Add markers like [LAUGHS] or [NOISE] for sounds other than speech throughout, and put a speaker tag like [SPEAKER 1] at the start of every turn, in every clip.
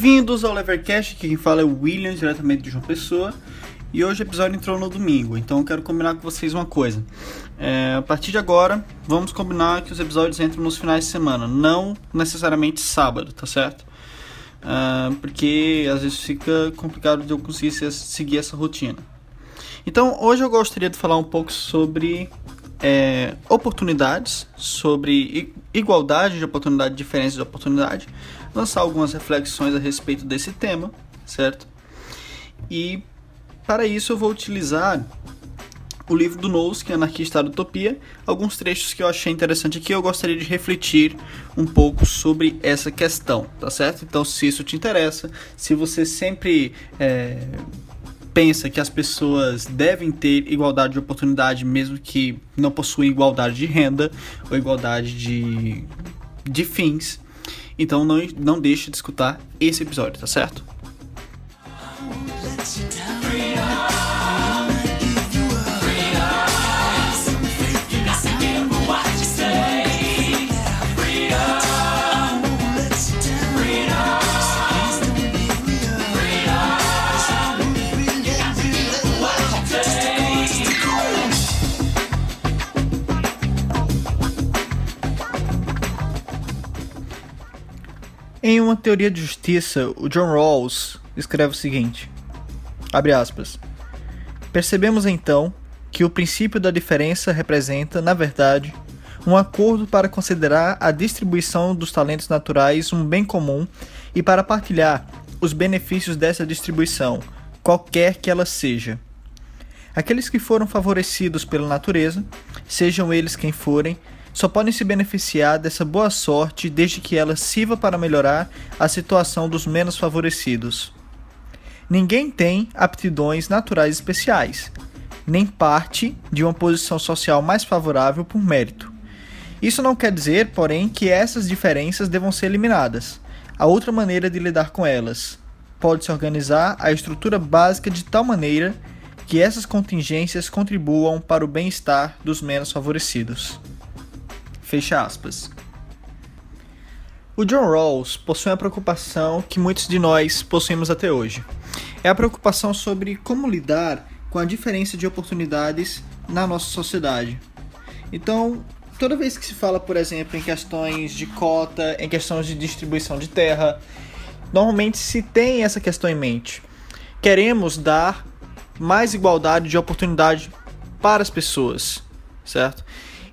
[SPEAKER 1] Bem-vindos ao Levercast, que quem fala é o William, diretamente de João Pessoa. E hoje o episódio entrou no domingo, então eu quero combinar com vocês uma coisa. É, a partir de agora, vamos combinar que os episódios entram nos finais de semana, não necessariamente sábado, tá certo? Uh, porque às vezes fica complicado de eu conseguir seguir essa rotina. Então, hoje eu gostaria de falar um pouco sobre é, oportunidades, sobre igualdade de oportunidade, diferença de oportunidade, lançar algumas reflexões a respeito desse tema, certo? E para isso eu vou utilizar o livro do Knowles, que é Anarquista da Utopia, alguns trechos que eu achei interessante aqui, eu gostaria de refletir um pouco sobre essa questão, tá certo? Então, se isso te interessa, se você sempre é, pensa que as pessoas devem ter igualdade de oportunidade, mesmo que não possuem igualdade de renda ou igualdade de, de fins, então não, não deixe de escutar esse episódio, tá certo? Em uma teoria de justiça, o John Rawls escreve o seguinte: aspas. Percebemos então que o princípio da diferença representa, na verdade, um acordo para considerar a distribuição dos talentos naturais um bem comum e para partilhar os benefícios dessa distribuição, qualquer que ela seja. Aqueles que foram favorecidos pela natureza, sejam eles quem forem, só podem se beneficiar dessa boa sorte desde que ela sirva para melhorar a situação dos menos favorecidos. Ninguém tem aptidões naturais especiais, nem parte de uma posição social mais favorável por mérito. Isso não quer dizer, porém, que essas diferenças devam ser eliminadas. Há outra maneira de lidar com elas. Pode-se organizar a estrutura básica de tal maneira que essas contingências contribuam para o bem-estar dos menos favorecidos. Fecha aspas. O John Rawls possui uma preocupação que muitos de nós possuímos até hoje. É a preocupação sobre como lidar com a diferença de oportunidades na nossa sociedade. Então, toda vez que se fala, por exemplo, em questões de cota, em questões de distribuição de terra, normalmente se tem essa questão em mente. Queremos dar mais igualdade de oportunidade para as pessoas, certo?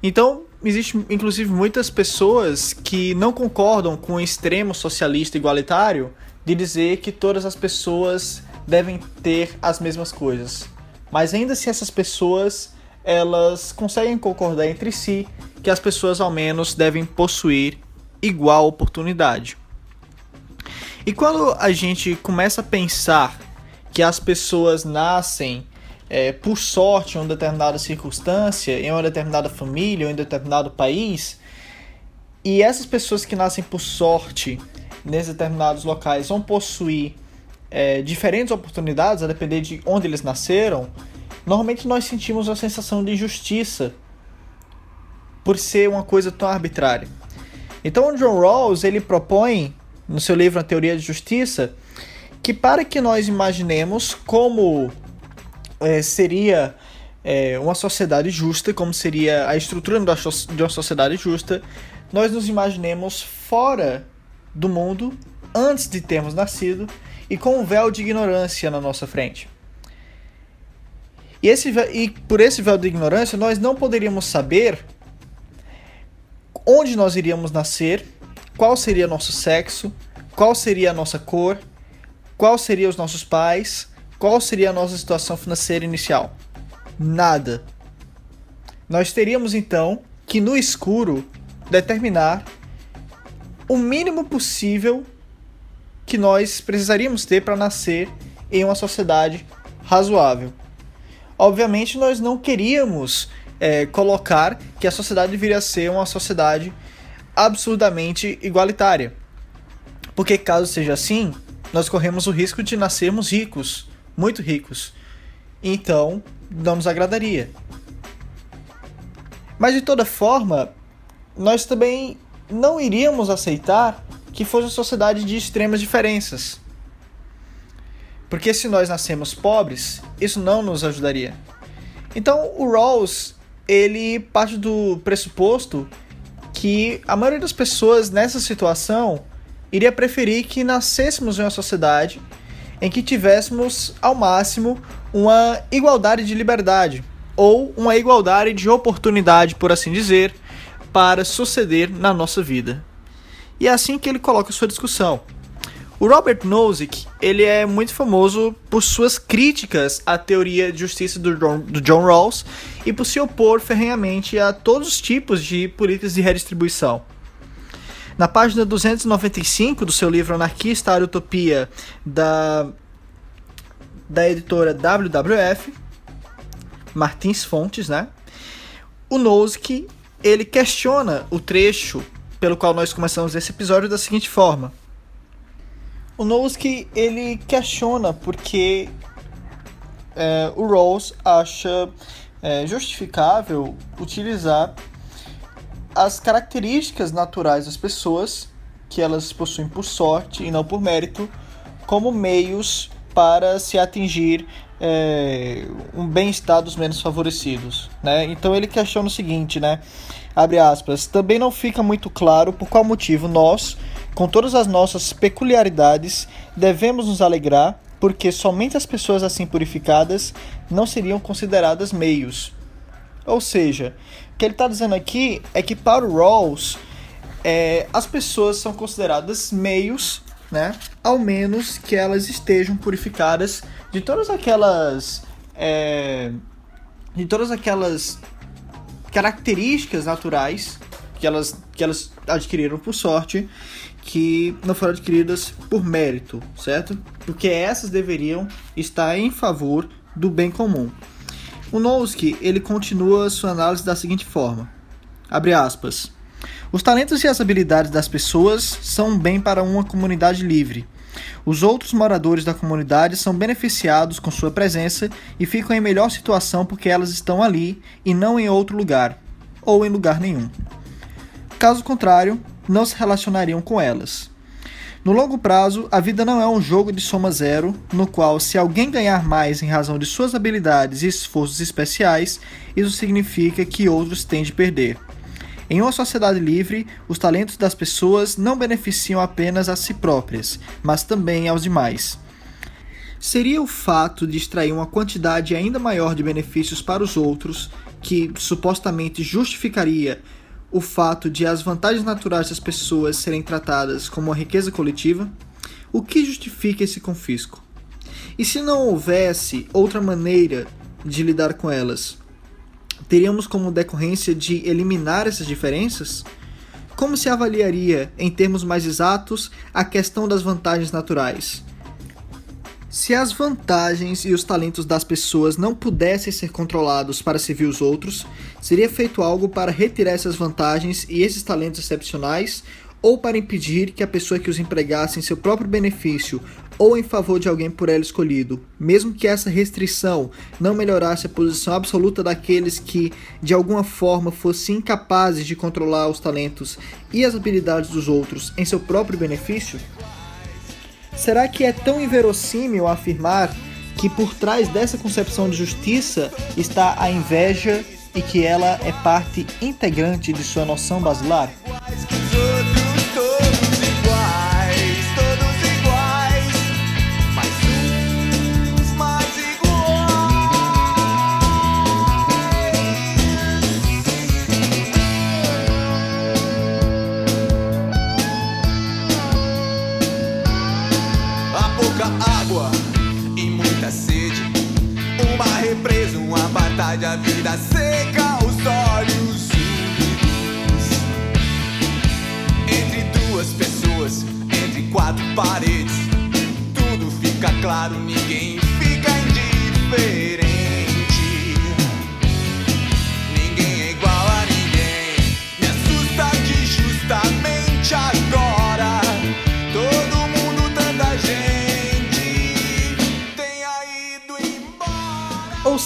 [SPEAKER 1] Então, existe inclusive muitas pessoas que não concordam com o extremo socialista igualitário de dizer que todas as pessoas devem ter as mesmas coisas. Mas ainda se assim, essas pessoas elas conseguem concordar entre si que as pessoas ao menos devem possuir igual oportunidade. E quando a gente começa a pensar que as pessoas nascem é, por sorte, em uma determinada circunstância, em uma determinada família, ou em determinado país, e essas pessoas que nascem por sorte nesses determinados locais vão possuir é, diferentes oportunidades, a depender de onde eles nasceram, normalmente nós sentimos a sensação de injustiça por ser uma coisa tão arbitrária. Então, o John Rawls ele propõe no seu livro A Teoria de Justiça que para que nós imaginemos como é, seria é, uma sociedade justa, como seria a estrutura de uma sociedade justa, nós nos imaginemos fora do mundo antes de termos nascido e com um véu de ignorância na nossa frente. E, esse, e por esse véu de ignorância, nós não poderíamos saber onde nós iríamos nascer, qual seria nosso sexo, qual seria a nossa cor, qual seriam os nossos pais, qual seria a nossa situação financeira inicial? Nada. Nós teríamos então que no escuro determinar o mínimo possível que nós precisaríamos ter para nascer em uma sociedade razoável. Obviamente, nós não queríamos é, colocar que a sociedade deveria ser uma sociedade absurdamente igualitária. Porque, caso seja assim, nós corremos o risco de nascermos ricos muito ricos. Então, não nos agradaria. Mas de toda forma, nós também não iríamos aceitar que fosse uma sociedade de extremas diferenças. Porque se nós nascemos pobres, isso não nos ajudaria. Então o Rawls, ele parte do pressuposto que a maioria das pessoas nessa situação iria preferir que nascêssemos em uma sociedade em que tivéssemos ao máximo uma igualdade de liberdade ou uma igualdade de oportunidade, por assim dizer, para suceder na nossa vida. E é assim que ele coloca sua discussão. O Robert Nozick, ele é muito famoso por suas críticas à teoria de justiça do John, do John Rawls e por se opor ferrenhamente a todos os tipos de políticas de redistribuição. Na página 295 do seu livro Anarquista a Utopia da, da editora WWF, Martins Fontes, né? O Nozick, ele questiona o trecho pelo qual nós começamos esse episódio da seguinte forma: o Nowitzki, ele questiona porque é, o Rawls acha é, justificável utilizar as características naturais das pessoas que elas possuem por sorte e não por mérito como meios para se atingir é, um bem-estar dos menos favorecidos, né? Então ele questiona o seguinte, né? Abre aspas. Também não fica muito claro por qual motivo nós com todas as nossas peculiaridades, devemos nos alegrar, porque somente as pessoas assim purificadas não seriam consideradas meios. Ou seja, o que ele está dizendo aqui é que para o Rawls, é, as pessoas são consideradas meios, né? Ao menos que elas estejam purificadas de todas aquelas. É, de todas aquelas características naturais que elas, que elas adquiriram por sorte que não foram adquiridas por mérito, certo? Porque essas deveriam estar em favor do bem comum. O Nowski, ele continua sua análise da seguinte forma: abre aspas. Os talentos e as habilidades das pessoas são um bem para uma comunidade livre. Os outros moradores da comunidade são beneficiados com sua presença e ficam em melhor situação porque elas estão ali e não em outro lugar, ou em lugar nenhum. Caso contrário, não se relacionariam com elas. No longo prazo, a vida não é um jogo de soma zero, no qual, se alguém ganhar mais em razão de suas habilidades e esforços especiais, isso significa que outros têm de perder. Em uma sociedade livre, os talentos das pessoas não beneficiam apenas a si próprias, mas também aos demais. Seria o fato de extrair uma quantidade ainda maior de benefícios para os outros que supostamente justificaria o fato de as vantagens naturais das pessoas serem tratadas como uma riqueza coletiva? O que justifica esse confisco? E se não houvesse outra maneira de lidar com elas? Teríamos como decorrência de eliminar essas diferenças? Como se avaliaria, em termos mais exatos, a questão das vantagens naturais? Se as vantagens e os talentos das pessoas não pudessem ser controlados para servir os outros, seria feito algo para retirar essas vantagens e esses talentos excepcionais, ou para impedir que a pessoa que os empregasse em seu próprio benefício ou em favor de alguém por ela escolhido, mesmo que essa restrição não melhorasse a posição absoluta daqueles que, de alguma forma, fossem incapazes de controlar os talentos e as habilidades dos outros em seu próprio benefício? Será que é tão inverossímil afirmar que por trás dessa concepção de justiça está a inveja e que ela é parte integrante de sua noção basilar?
[SPEAKER 2] A vida seca os olhos Entre duas pessoas, entre quatro paredes Tudo fica claro, ninguém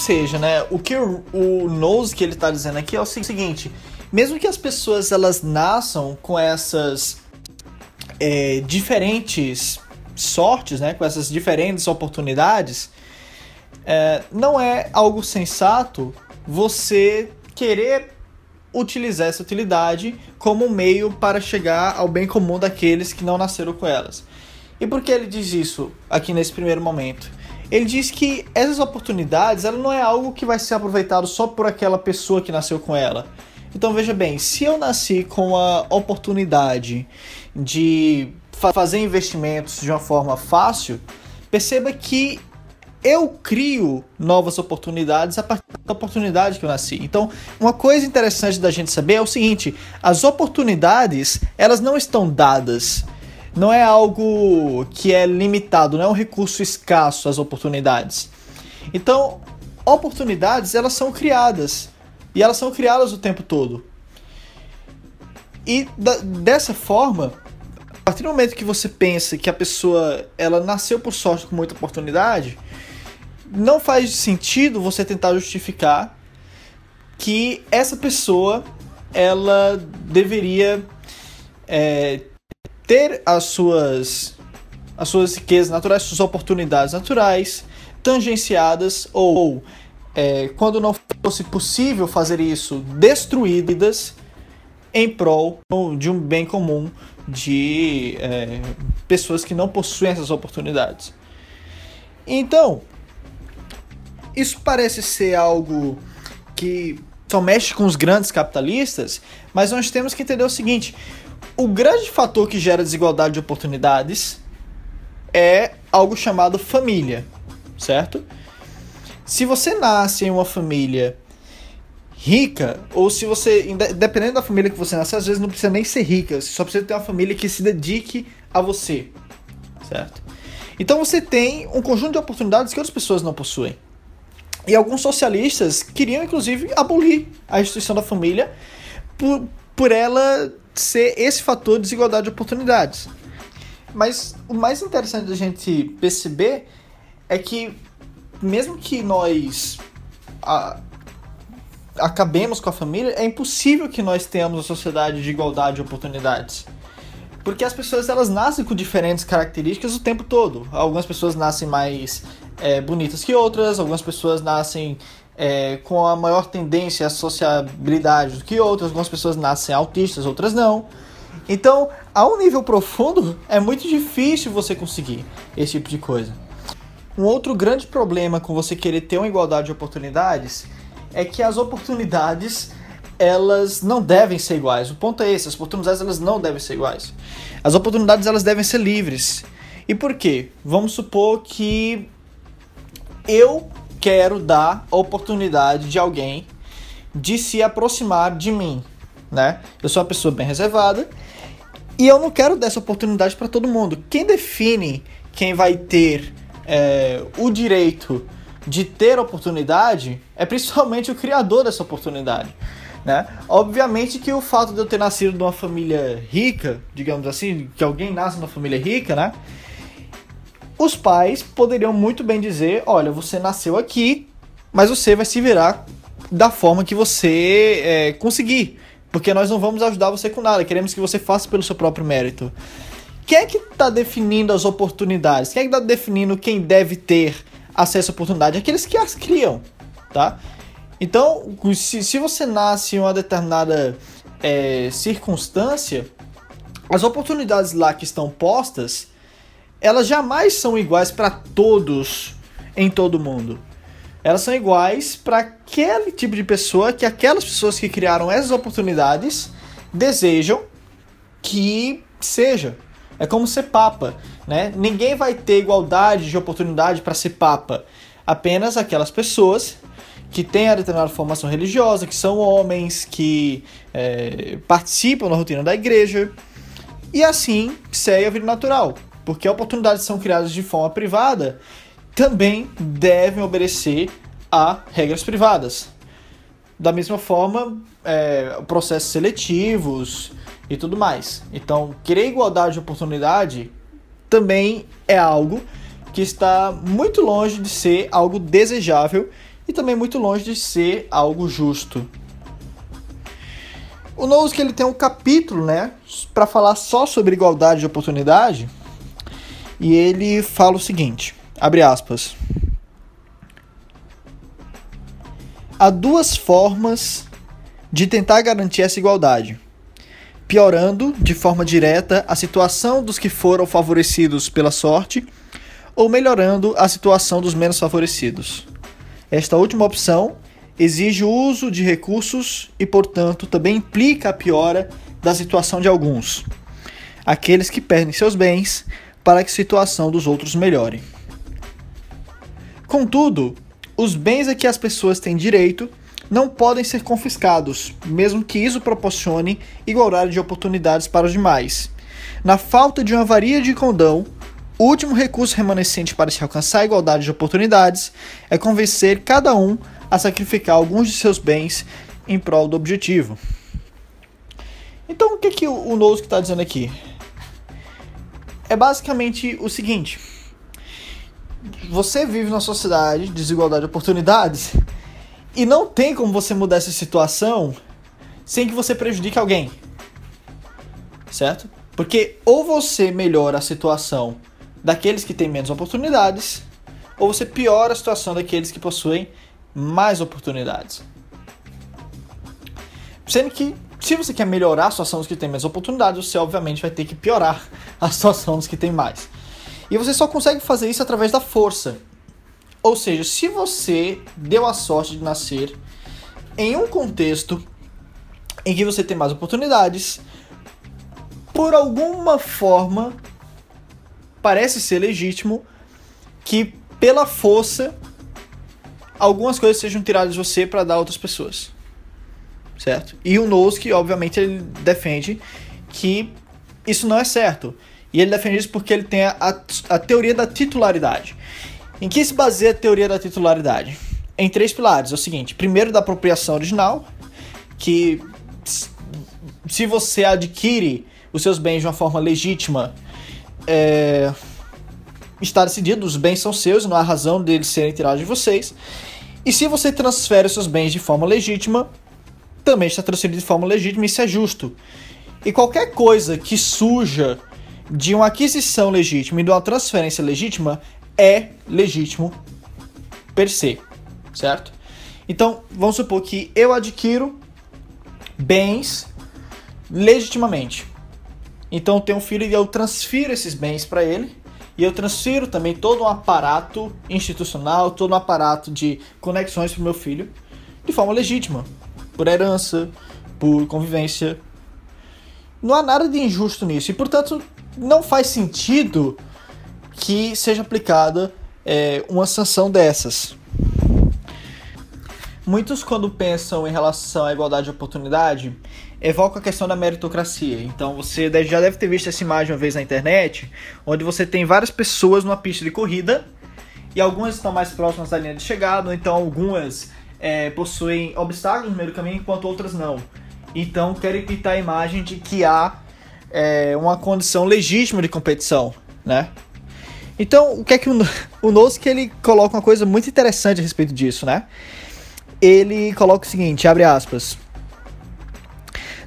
[SPEAKER 1] seja, né, o que o, o Nose que ele está dizendo aqui é o seguinte: mesmo que as pessoas elas nasçam com essas é, diferentes sortes, né, com essas diferentes oportunidades, é, não é algo sensato você querer utilizar essa utilidade como meio para chegar ao bem comum daqueles que não nasceram com elas. E por que ele diz isso aqui nesse primeiro momento? Ele diz que essas oportunidades ela não é algo que vai ser aproveitado só por aquela pessoa que nasceu com ela. Então veja bem, se eu nasci com a oportunidade de fazer investimentos de uma forma fácil, perceba que eu crio novas oportunidades a partir da oportunidade que eu nasci. Então, uma coisa interessante da gente saber é o seguinte: as oportunidades elas não estão dadas. Não é algo que é limitado, não é um recurso escasso as oportunidades. Então, oportunidades elas são criadas e elas são criadas o tempo todo. E da, dessa forma, a partir do momento que você pensa que a pessoa ela nasceu por sorte com muita oportunidade, não faz sentido você tentar justificar que essa pessoa ela deveria é, ter as suas as suas riquezas naturais, suas oportunidades naturais tangenciadas ou é, quando não fosse possível fazer isso destruídas em prol de um bem comum de é, pessoas que não possuem essas oportunidades. Então, isso parece ser algo que só mexe com os grandes capitalistas, mas nós temos que entender o seguinte: o grande fator que gera desigualdade de oportunidades é algo chamado família, certo? Se você nasce em uma família rica, ou se você, dependendo da família que você nasce, às vezes não precisa nem ser rica, você só precisa ter uma família que se dedique a você, certo? Então você tem um conjunto de oportunidades que outras pessoas não possuem. E alguns socialistas queriam, inclusive, abolir a instituição da família por, por ela ser esse fator de desigualdade de oportunidades. Mas o mais interessante da gente perceber é que, mesmo que nós a, acabemos com a família, é impossível que nós tenhamos uma sociedade de igualdade de oportunidades. Porque as pessoas elas nascem com diferentes características o tempo todo. Algumas pessoas nascem mais é, bonitas que outras, algumas pessoas nascem é, com a maior tendência à sociabilidade do que outras, algumas pessoas nascem autistas, outras não. Então, a um nível profundo, é muito difícil você conseguir esse tipo de coisa. Um outro grande problema com você querer ter uma igualdade de oportunidades é que as oportunidades elas não devem ser iguais. O ponto é esse, as oportunidades elas não devem ser iguais. As oportunidades elas devem ser livres. E por quê? Vamos supor que eu quero dar a oportunidade de alguém de se aproximar de mim, né? Eu sou uma pessoa bem reservada e eu não quero dar essa oportunidade para todo mundo. Quem define quem vai ter é, o direito de ter oportunidade é principalmente o criador dessa oportunidade. Né? Obviamente que o fato de eu ter nascido de uma família rica, digamos assim, que alguém nasce numa família rica, né? Os pais poderiam muito bem dizer: olha, você nasceu aqui, mas você vai se virar da forma que você é, conseguir. Porque nós não vamos ajudar você com nada, queremos que você faça pelo seu próprio mérito. Quem é que está definindo as oportunidades? Quem é que está definindo quem deve ter acesso à oportunidade? Aqueles que as criam, tá? Então, se, se você nasce em uma determinada é, circunstância, as oportunidades lá que estão postas, elas jamais são iguais para todos em todo mundo. Elas são iguais para aquele tipo de pessoa que aquelas pessoas que criaram essas oportunidades desejam que seja. É como ser papa, né? Ninguém vai ter igualdade de oportunidade para ser papa. Apenas aquelas pessoas que têm a determinada formação religiosa, que são homens, que é, participam da rotina da igreja, e assim segue a vida natural porque oportunidades são criadas de forma privada, também devem obedecer a regras privadas. Da mesma forma, é, processos seletivos e tudo mais. Então, querer igualdade de oportunidade também é algo que está muito longe de ser algo desejável e também muito longe de ser algo justo. O Nozick ele tem um capítulo, né, para falar só sobre igualdade de oportunidade. E ele fala o seguinte, abre aspas. Há duas formas de tentar garantir essa igualdade, piorando de forma direta a situação dos que foram favorecidos pela sorte ou melhorando a situação dos menos favorecidos. Esta última opção exige o uso de recursos e, portanto, também implica a piora da situação de alguns, aqueles que perdem seus bens para que a situação dos outros melhore. Contudo, os bens a que as pessoas têm direito não podem ser confiscados, mesmo que isso proporcione igualdade de oportunidades para os demais. Na falta de uma varia de condão, o último recurso remanescente para se alcançar a igualdade de oportunidades é convencer cada um a sacrificar alguns de seus bens em prol do objetivo. Então, o que, que o Nozick está dizendo aqui? É basicamente o seguinte: você vive numa sociedade de desigualdade de oportunidades e não tem como você mudar essa situação sem que você prejudique alguém. Certo? Porque ou você melhora a situação daqueles que têm menos oportunidades, ou você piora a situação daqueles que possuem mais oportunidades. Sendo que, se você quer melhorar a situação dos que têm menos oportunidades, você obviamente vai ter que piorar a situação dos que têm mais. E você só consegue fazer isso através da força. Ou seja, se você deu a sorte de nascer em um contexto em que você tem mais oportunidades, por alguma forma parece ser legítimo que pela força algumas coisas sejam tiradas de você para dar a outras pessoas. Certo? E o Nozick, obviamente, ele defende que isso não é certo. E ele defende isso porque ele tem a, a teoria da titularidade. Em que se baseia a teoria da titularidade? Em três pilares. É o seguinte: primeiro, da apropriação original, que se você adquire os seus bens de uma forma legítima, é, está decidido, os bens são seus, não há razão deles serem tirados de vocês. E se você transfere os seus bens de forma legítima, também está transferido de forma legítima, isso é justo. E qualquer coisa que suja de uma aquisição legítima e de uma transferência legítima é legítimo per se, certo? Então, vamos supor que eu adquiro bens legitimamente. Então, eu tenho um filho e eu transfiro esses bens para ele e eu transfiro também todo um aparato institucional, todo um aparato de conexões para o meu filho de forma legítima, por herança, por convivência. Não há nada de injusto nisso e, portanto, não faz sentido que seja aplicada é, uma sanção dessas. Muitos, quando pensam em relação à igualdade de oportunidade, evoca a questão da meritocracia. Então você já deve ter visto essa imagem uma vez na internet, onde você tem várias pessoas numa pista de corrida e algumas estão mais próximas da linha de chegada, ou então algumas é, possuem obstáculos no meio do caminho, enquanto outras não. Então querem pintar a imagem de que há é, uma condição legítima de competição, né? Então, o que é que o, [LAUGHS] o Nozick ele coloca uma coisa muito interessante a respeito disso, né? Ele coloca o seguinte, abre aspas: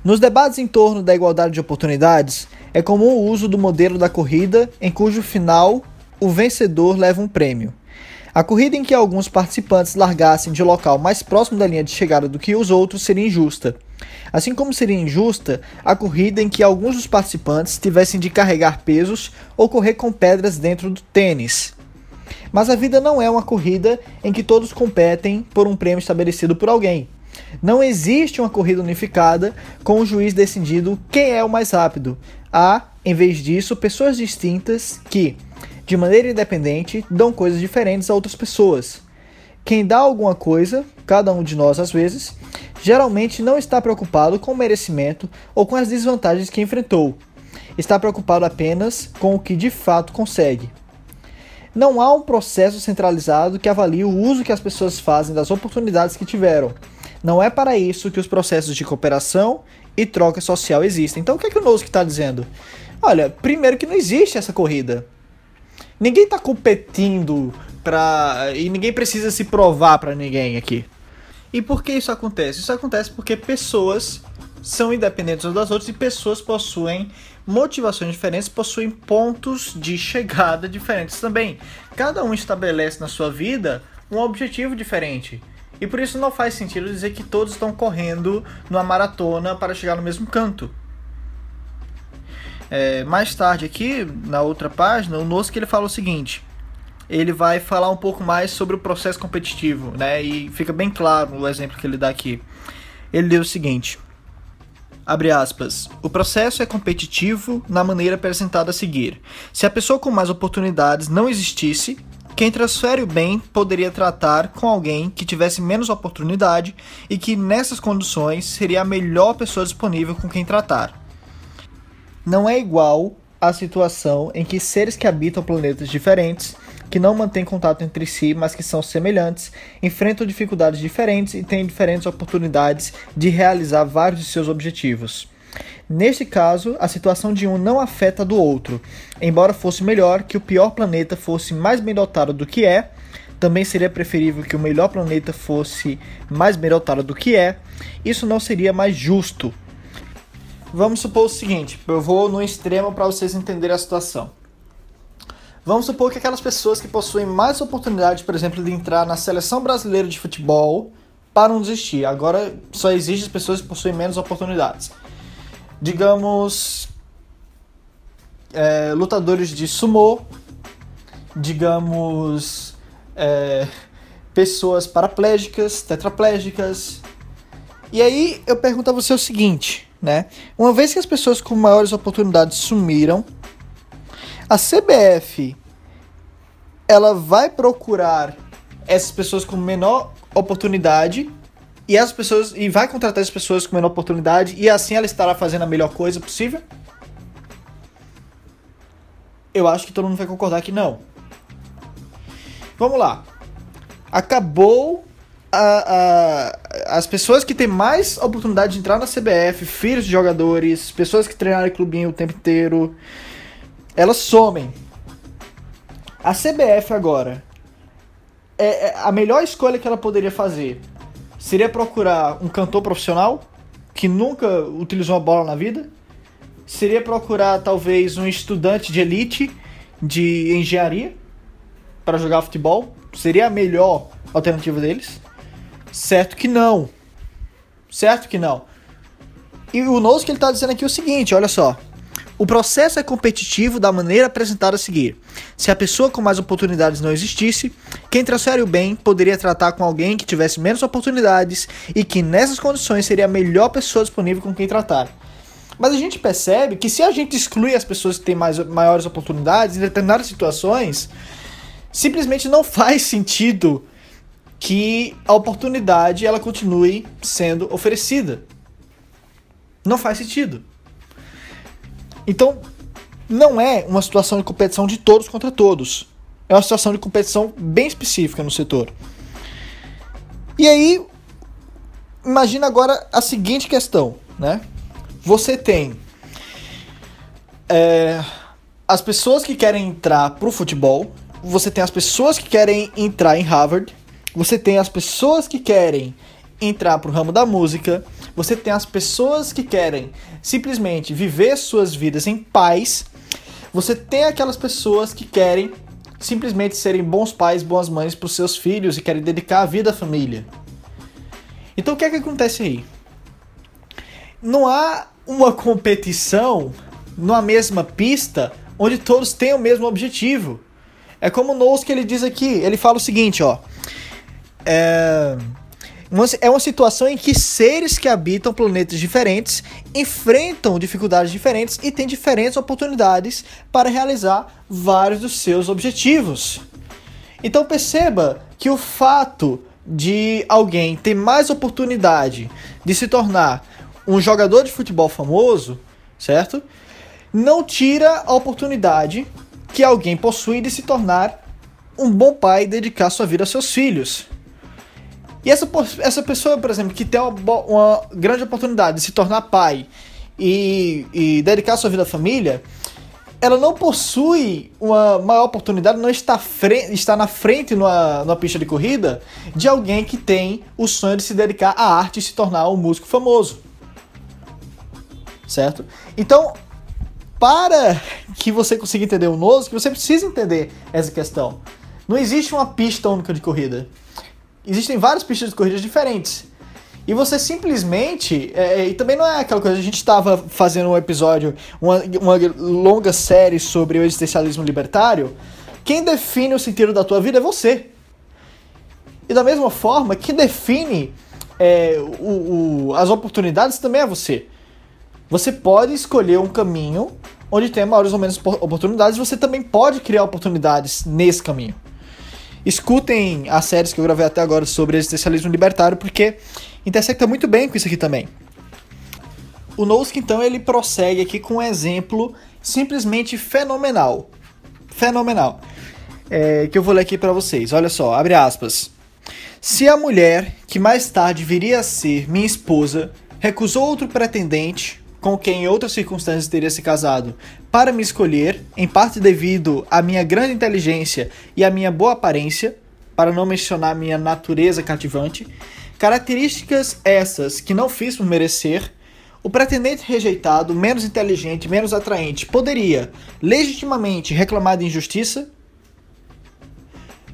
[SPEAKER 1] nos debates em torno da igualdade de oportunidades, é comum o uso do modelo da corrida em cujo final o vencedor leva um prêmio. A corrida em que alguns participantes largassem de local mais próximo da linha de chegada do que os outros seria injusta. Assim como seria injusta a corrida em que alguns dos participantes tivessem de carregar pesos ou correr com pedras dentro do tênis. Mas a vida não é uma corrida em que todos competem por um prêmio estabelecido por alguém. Não existe uma corrida unificada com o juiz decidindo quem é o mais rápido. Há, em vez disso, pessoas distintas que, de maneira independente, dão coisas diferentes a outras pessoas. Quem dá alguma coisa, cada um de nós às vezes, geralmente não está preocupado com o merecimento ou com as desvantagens que enfrentou. Está preocupado apenas com o que de fato consegue. Não há um processo centralizado que avalie o uso que as pessoas fazem das oportunidades que tiveram não é para isso que os processos de cooperação e troca social existem. Então o que é que o Nozick está dizendo? Olha, primeiro que não existe essa corrida. Ninguém está competindo para e ninguém precisa se provar para ninguém aqui. E por que isso acontece? Isso acontece porque pessoas são independentes uns das outras e pessoas possuem motivações diferentes, possuem pontos de chegada diferentes também. Cada um estabelece na sua vida um objetivo diferente. E por isso não faz sentido dizer que todos estão correndo numa maratona para chegar no mesmo canto. É, mais tarde aqui, na outra página, o Nosk ele fala o seguinte. Ele vai falar um pouco mais sobre o processo competitivo, né? E fica bem claro o exemplo que ele dá aqui. Ele diz o seguinte: Abre aspas. O processo é competitivo na maneira apresentada a seguir. Se a pessoa com mais oportunidades não existisse, quem transfere o bem poderia tratar com alguém que tivesse menos oportunidade e que, nessas condições, seria a melhor pessoa disponível com quem tratar. Não é igual a situação em que seres que habitam planetas diferentes, que não mantêm contato entre si, mas que são semelhantes, enfrentam dificuldades diferentes e têm diferentes oportunidades de realizar vários de seus objetivos. Neste caso, a situação de um não afeta a do outro. Embora fosse melhor que o pior planeta fosse mais bem dotado do que é, também seria preferível que o melhor planeta fosse mais bem dotado do que é. Isso não seria mais justo, Vamos supor o seguinte, eu vou no extremo para vocês entenderem a situação. Vamos supor que aquelas pessoas que possuem mais oportunidade, por exemplo, de entrar na seleção brasileira de futebol, param de existir. Agora só existe as pessoas que possuem menos oportunidades. Digamos, é, lutadores de sumô, digamos, é, pessoas paraplégicas, tetraplégicas. E aí eu pergunto a você o seguinte: né? Uma vez que as pessoas com maiores oportunidades sumiram, a CBF ela vai procurar essas pessoas com menor oportunidade e as pessoas e vai contratar essas pessoas com menor oportunidade e assim ela estará fazendo a melhor coisa possível? Eu acho que todo mundo vai concordar que não. Vamos lá. Acabou a, a, as pessoas que têm mais oportunidade de entrar na CBF, filhos de jogadores, pessoas que treinaram em clubinho o tempo inteiro, elas somem. A CBF agora, é, é, a melhor escolha que ela poderia fazer seria procurar um cantor profissional que nunca utilizou uma bola na vida. Seria procurar talvez um estudante de elite de engenharia para jogar futebol. Seria a melhor alternativa deles. Certo que não. Certo que não. E o Nosso que ele está dizendo aqui é o seguinte, olha só. O processo é competitivo da maneira apresentada a seguir. Se a pessoa com mais oportunidades não existisse, quem transfere o bem poderia tratar com alguém que tivesse menos oportunidades e que nessas condições seria a melhor pessoa disponível com quem tratar. Mas a gente percebe que se a gente exclui as pessoas que têm mais, maiores oportunidades em determinadas situações, simplesmente não faz sentido que a oportunidade ela continue sendo oferecida. Não faz sentido. Então, não é uma situação de competição de todos contra todos. É uma situação de competição bem específica no setor. E aí, imagina agora a seguinte questão, né? Você tem é, as pessoas que querem entrar pro futebol, você tem as pessoas que querem entrar em Harvard, você tem as pessoas que querem entrar pro ramo da música, você tem as pessoas que querem simplesmente viver suas vidas em paz, você tem aquelas pessoas que querem simplesmente serem bons pais, boas mães para os seus filhos e querem dedicar a vida à família. Então o que é que acontece aí? Não há uma competição numa mesma pista onde todos têm o mesmo objetivo. É como o Knowles que ele diz aqui, ele fala o seguinte, ó é, é uma situação em que seres que habitam planetas diferentes enfrentam dificuldades diferentes e têm diferentes oportunidades para realizar vários dos seus objetivos. Então perceba que o fato de alguém ter mais oportunidade de se tornar um jogador de futebol famoso, certo? Não tira a oportunidade que alguém possui de se tornar um bom pai e dedicar sua vida aos seus filhos. E essa, essa pessoa, por exemplo, que tem uma, uma grande oportunidade de se tornar pai e, e dedicar sua vida à família, ela não possui uma maior oportunidade, não está, está na frente numa, numa pista de corrida de alguém que tem o sonho de se dedicar à arte e se tornar um músico famoso. certo? Então, para que você consiga entender o Nozick, você precisa entender essa questão. Não existe uma pista única de corrida. Existem várias pistas de corrida diferentes. E você simplesmente. É, é, e também não é aquela coisa. A gente estava fazendo um episódio, uma, uma longa série sobre o existencialismo libertário. Quem define o sentido da tua vida é você. E da mesma forma, quem define é, o, o, as oportunidades também é você. Você pode escolher um caminho onde tem maiores ou menos oportunidades, você também pode criar oportunidades nesse caminho. Escutem as séries que eu gravei até agora sobre existencialismo libertário, porque intersecta muito bem com isso aqui também. O Nosk, então, ele prossegue aqui com um exemplo simplesmente fenomenal. Fenomenal. É, que eu vou ler aqui para vocês. Olha só, abre aspas. Se a mulher, que mais tarde viria a ser minha esposa, recusou outro pretendente, com quem em outras circunstâncias teria se casado, para me escolher, em parte devido à minha grande inteligência e à minha boa aparência, para não mencionar minha natureza cativante, Características essas que não fiz por merecer, o pretendente rejeitado, menos inteligente, menos atraente, poderia legitimamente reclamar de injustiça?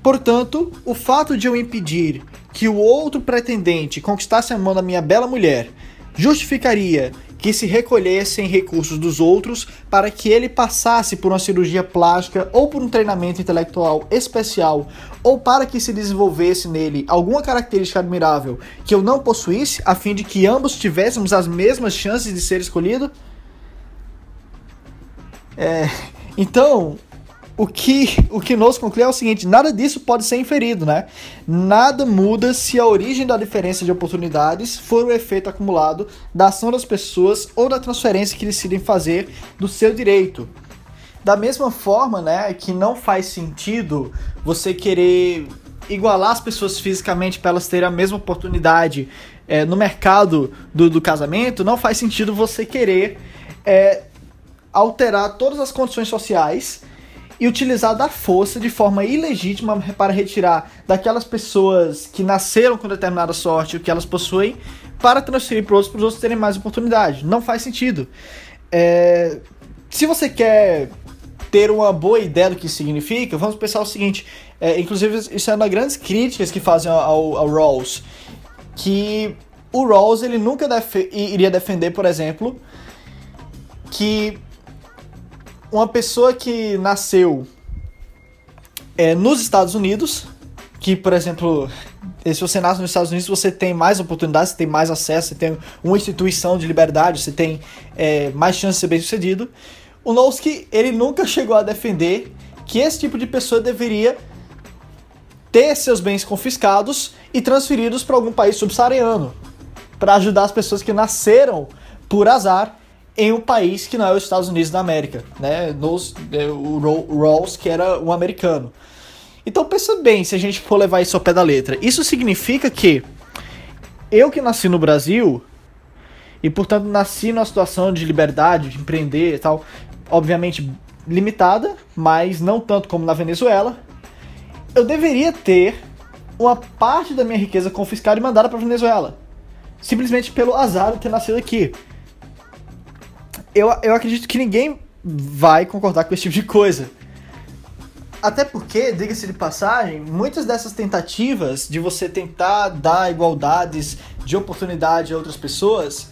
[SPEAKER 1] Portanto, o fato de eu impedir que o outro pretendente conquistasse a mão da minha bela mulher justificaria que se recolhessem recursos dos outros para que ele passasse por uma cirurgia plástica ou por um treinamento intelectual especial ou para que se desenvolvesse nele alguma característica admirável que eu não possuísse, a fim de que ambos tivéssemos as mesmas chances de ser escolhido? É, então, o que, o que nos conclui é o seguinte: nada disso pode ser inferido, né? Nada muda se a origem da diferença de oportunidades for o efeito acumulado da ação das pessoas ou da transferência que decidem fazer do seu direito. Da mesma forma, né, que não faz sentido você querer igualar as pessoas fisicamente para elas terem a mesma oportunidade é, no mercado do, do, casamento, não faz sentido você querer é, alterar todas as condições sociais e utilizar da força de forma ilegítima para retirar daquelas pessoas que nasceram com determinada sorte o que elas possuem para transferir para outros, para os outros terem mais oportunidade. Não faz sentido. É... Se você quer ter uma boa ideia do que significa, vamos pensar o seguinte: é, inclusive, isso é uma das grandes críticas que fazem ao, ao Rawls, que o Rawls ele nunca def iria defender, por exemplo, que uma pessoa que nasceu é, nos Estados Unidos, que, por exemplo, se você nasce nos Estados Unidos, você tem mais oportunidades, você tem mais acesso, você tem uma instituição de liberdade, você tem é, mais chance de ser bem sucedido. O Nowski, ele nunca chegou a defender que esse tipo de pessoa deveria ter seus bens confiscados e transferidos para algum país subsaariano, para ajudar as pessoas que nasceram por azar em um país que não é os Estados Unidos da América, né? Nos, é, o Rawls, que era um americano. Então pensa bem, se a gente for levar isso ao pé da letra. Isso significa que eu que nasci no Brasil, e portanto nasci numa situação de liberdade, de empreender e tal, obviamente limitada, mas não tanto como na Venezuela, eu deveria ter uma parte da minha riqueza confiscada e mandada para Venezuela. Simplesmente pelo azar de ter nascido aqui eu, eu acredito que ninguém vai concordar com esse tipo de coisa. Até porque, diga-se de passagem, muitas dessas tentativas de você tentar dar igualdades de oportunidade a outras pessoas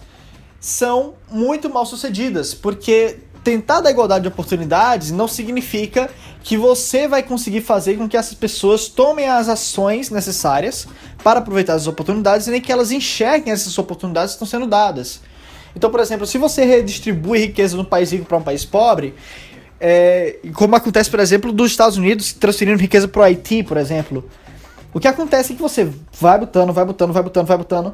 [SPEAKER 1] são muito mal sucedidas, porque tentar dar igualdade de oportunidades não significa que você vai conseguir fazer com que essas pessoas tomem as ações necessárias para aproveitar as oportunidades e nem que elas enxerguem essas oportunidades que estão sendo dadas. Então, por exemplo, se você redistribui riqueza de um país rico para um país pobre, é, como acontece, por exemplo, dos Estados Unidos transferindo riqueza para o Haiti, por exemplo, o que acontece é que você vai botando, vai botando, vai botando, vai botando,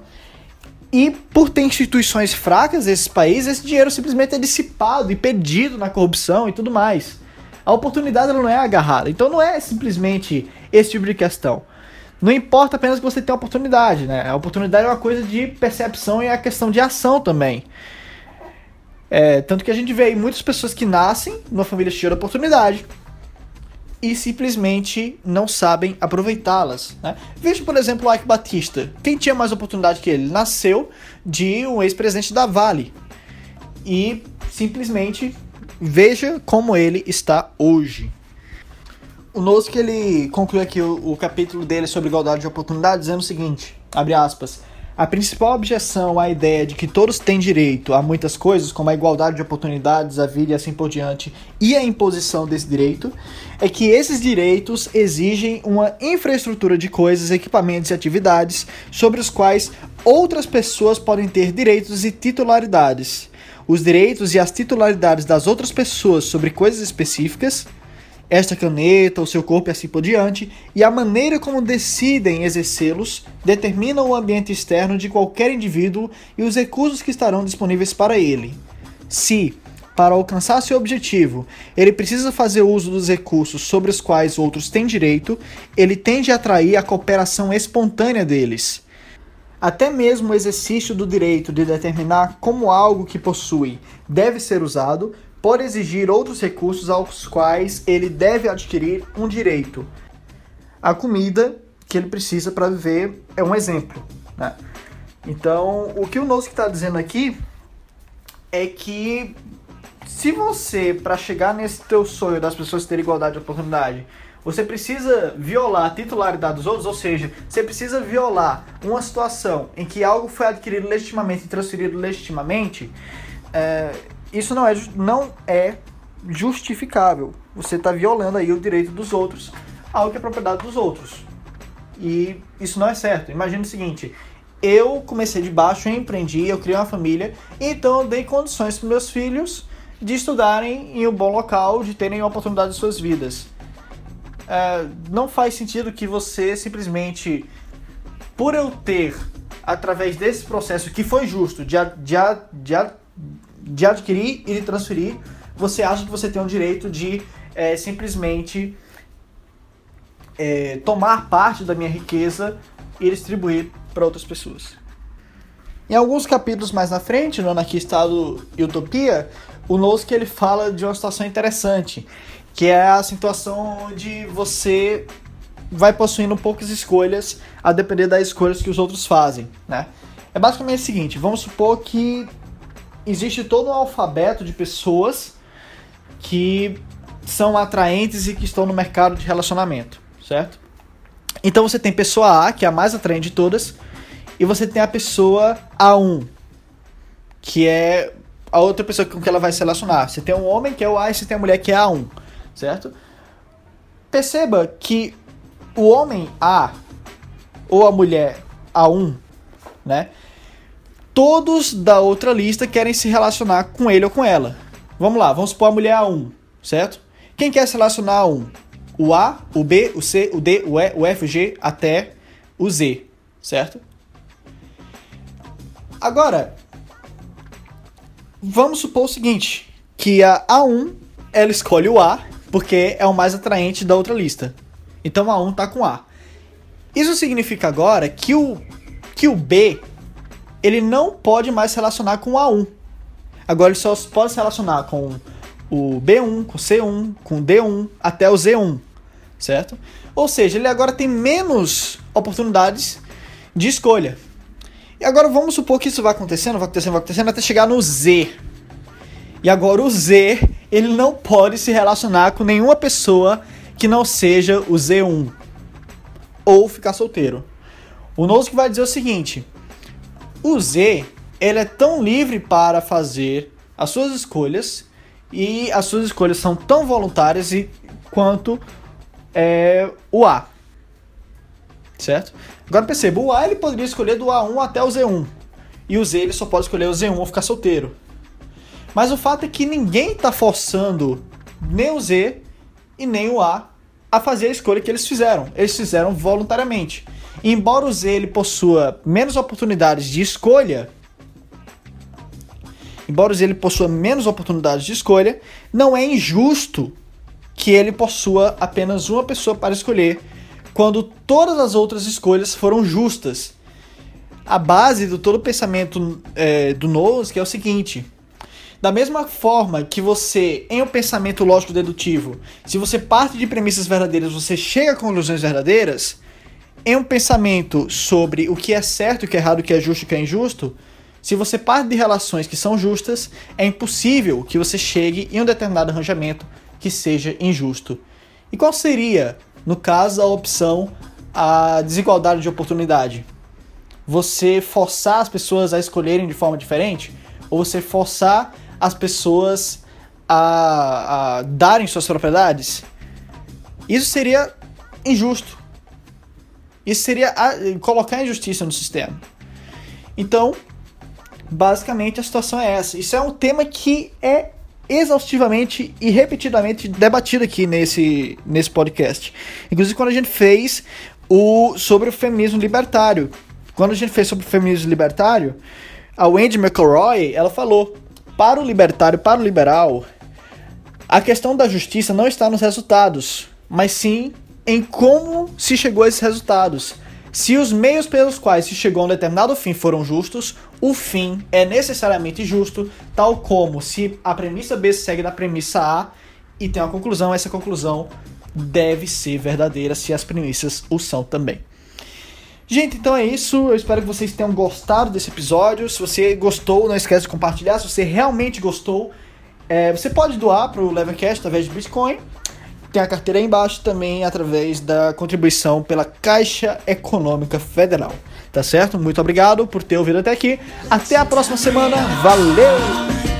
[SPEAKER 1] e por ter instituições fracas nesses países, esse dinheiro simplesmente é dissipado e perdido na corrupção e tudo mais. A oportunidade não é agarrada. Então não é simplesmente esse tipo de questão. Não importa apenas que você tenha oportunidade, né? A oportunidade é uma coisa de percepção e é a questão de ação também. É, tanto que a gente vê aí muitas pessoas que nascem numa família cheia de oportunidade e simplesmente não sabem aproveitá-las. Né? Veja, por exemplo, o Ike Batista. Quem tinha mais oportunidade que ele? Nasceu de um ex-presidente da Vale. e simplesmente veja como ele está hoje. O Nozick ele conclui aqui o, o capítulo dele sobre igualdade de oportunidade dizendo o seguinte, abre aspas, a principal objeção à ideia de que todos têm direito a muitas coisas, como a igualdade de oportunidades, a vida e assim por diante, e a imposição desse direito, é que esses direitos exigem uma infraestrutura de coisas, equipamentos e atividades sobre os quais outras pessoas podem ter direitos e titularidades. Os direitos e as titularidades das outras pessoas sobre coisas específicas esta caneta, o seu corpo e assim por diante, e a maneira como decidem exercê-los determinam o ambiente externo de qualquer indivíduo e os recursos que estarão disponíveis para ele. Se, para alcançar seu objetivo, ele precisa fazer uso dos recursos sobre os quais outros têm direito, ele tende a atrair a cooperação espontânea deles. Até mesmo o exercício do direito de determinar como algo que possui deve ser usado pode exigir outros recursos aos quais ele deve adquirir um direito. A comida que ele precisa para viver é um exemplo. Né? Então, o que o Nozick está dizendo aqui é que se você, para chegar nesse teu sonho das pessoas terem igualdade de oportunidade, você precisa violar a titularidade dos outros, ou seja, você precisa violar uma situação em que algo foi adquirido legitimamente e transferido legitimamente, é, isso não é, não é justificável. Você está violando aí o direito dos outros, algo que é propriedade dos outros. E isso não é certo. Imagina o seguinte: eu comecei de baixo, eu empreendi, eu criei uma família, então eu dei condições para meus filhos de estudarem em um bom local, de terem a oportunidade de suas vidas. É, não faz sentido que você simplesmente, por eu ter, através desse processo que foi justo, de, de, de, de adquirir e de transferir, você acha que você tem o direito de é, simplesmente é, tomar parte da minha riqueza e distribuir para outras pessoas. Em alguns capítulos mais na frente, no Anarquistado e Utopia, o Nozick ele fala de uma situação interessante, que é a situação onde você vai possuindo poucas escolhas a depender das escolhas que os outros fazem, né? É basicamente o seguinte, vamos supor que existe todo um alfabeto de pessoas que são atraentes e que estão no mercado de relacionamento, certo? Então você tem pessoa A, que é a mais atraente de todas, e você tem a pessoa A1, que é a outra pessoa com que ela vai se relacionar. Você tem um homem que é o A e você tem a mulher que é A1, certo? Perceba que o homem A ou a mulher A1, né? todos da outra lista querem se relacionar com ele ou com ela. Vamos lá, vamos supor a mulher A1, certo? Quem quer se relacionar a 1? O A, o B, o C, o D, o E, o F, o G até o Z, certo? Agora, vamos supor o seguinte, que a A1 ela escolhe o A porque é o mais atraente da outra lista. Então a 1 tá com A. Isso significa agora que o que o B ele não pode mais se relacionar com o A1. Agora ele só pode se relacionar com o B1, com o C1, com o D1 até o Z1, certo? Ou seja, ele agora tem menos oportunidades de escolha. E agora vamos supor que isso vai acontecendo, vai acontecendo, vai acontecendo até chegar no Z. E agora o Z, ele não pode se relacionar com nenhuma pessoa que não seja o Z1 ou ficar solteiro. O Nozick vai dizer o seguinte: o Z, ele é tão livre para fazer as suas escolhas e as suas escolhas são tão voluntárias e, quanto é, o A. Certo? Agora perceba, o A ele poderia escolher do A1 até o Z1. E o Z ele só pode escolher o Z1 ou ficar solteiro. Mas o fato é que ninguém está forçando nem o Z e nem o A a fazer a escolha que eles fizeram. Eles fizeram voluntariamente. Embora o Z ele possua menos oportunidades de escolha, embora o Z ele possua menos oportunidades de escolha, não é injusto que ele possua apenas uma pessoa para escolher, quando todas as outras escolhas foram justas. A base do todo o pensamento é, do Nozick é o seguinte: da mesma forma que você, em um pensamento lógico dedutivo, se você parte de premissas verdadeiras, você chega a conclusões verdadeiras, em um pensamento sobre o que é certo, o que é errado, o que é justo, o que é injusto, Se você parte de relações que são justas, é impossível que você chegue em um determinado arranjamento que seja injusto. E qual seria, no caso, a opção a desigualdade de oportunidade? Você forçar as pessoas a escolherem de forma diferente? Ou você forçar as pessoas a, a darem suas propriedades? Isso seria injusto. Isso seria a, colocar injustiça no sistema. Então, basicamente a situação é essa. Isso é um tema que é exaustivamente e repetidamente debatido aqui nesse, nesse podcast. Inclusive quando a gente fez o sobre o feminismo libertário. Quando a gente fez sobre o feminismo libertário, a Wendy McElroy, ela falou: "Para o libertário, para o liberal, a questão da justiça não está nos resultados, mas sim em como se chegou a esses resultados. Se os meios pelos quais se chegou a um determinado fim foram justos, o fim é necessariamente justo, tal como se a premissa B segue da premissa A e tem uma conclusão, essa conclusão deve ser verdadeira se as premissas o são também. Gente, então é isso. Eu espero que vocês tenham gostado desse episódio. Se você gostou, não esquece de compartilhar. Se você realmente gostou, é, você pode doar para o Levercast através de Bitcoin. Tem a carteira aí embaixo também através da contribuição pela Caixa Econômica Federal. Tá certo? Muito obrigado por ter ouvido até aqui. Até a próxima semana. Valeu!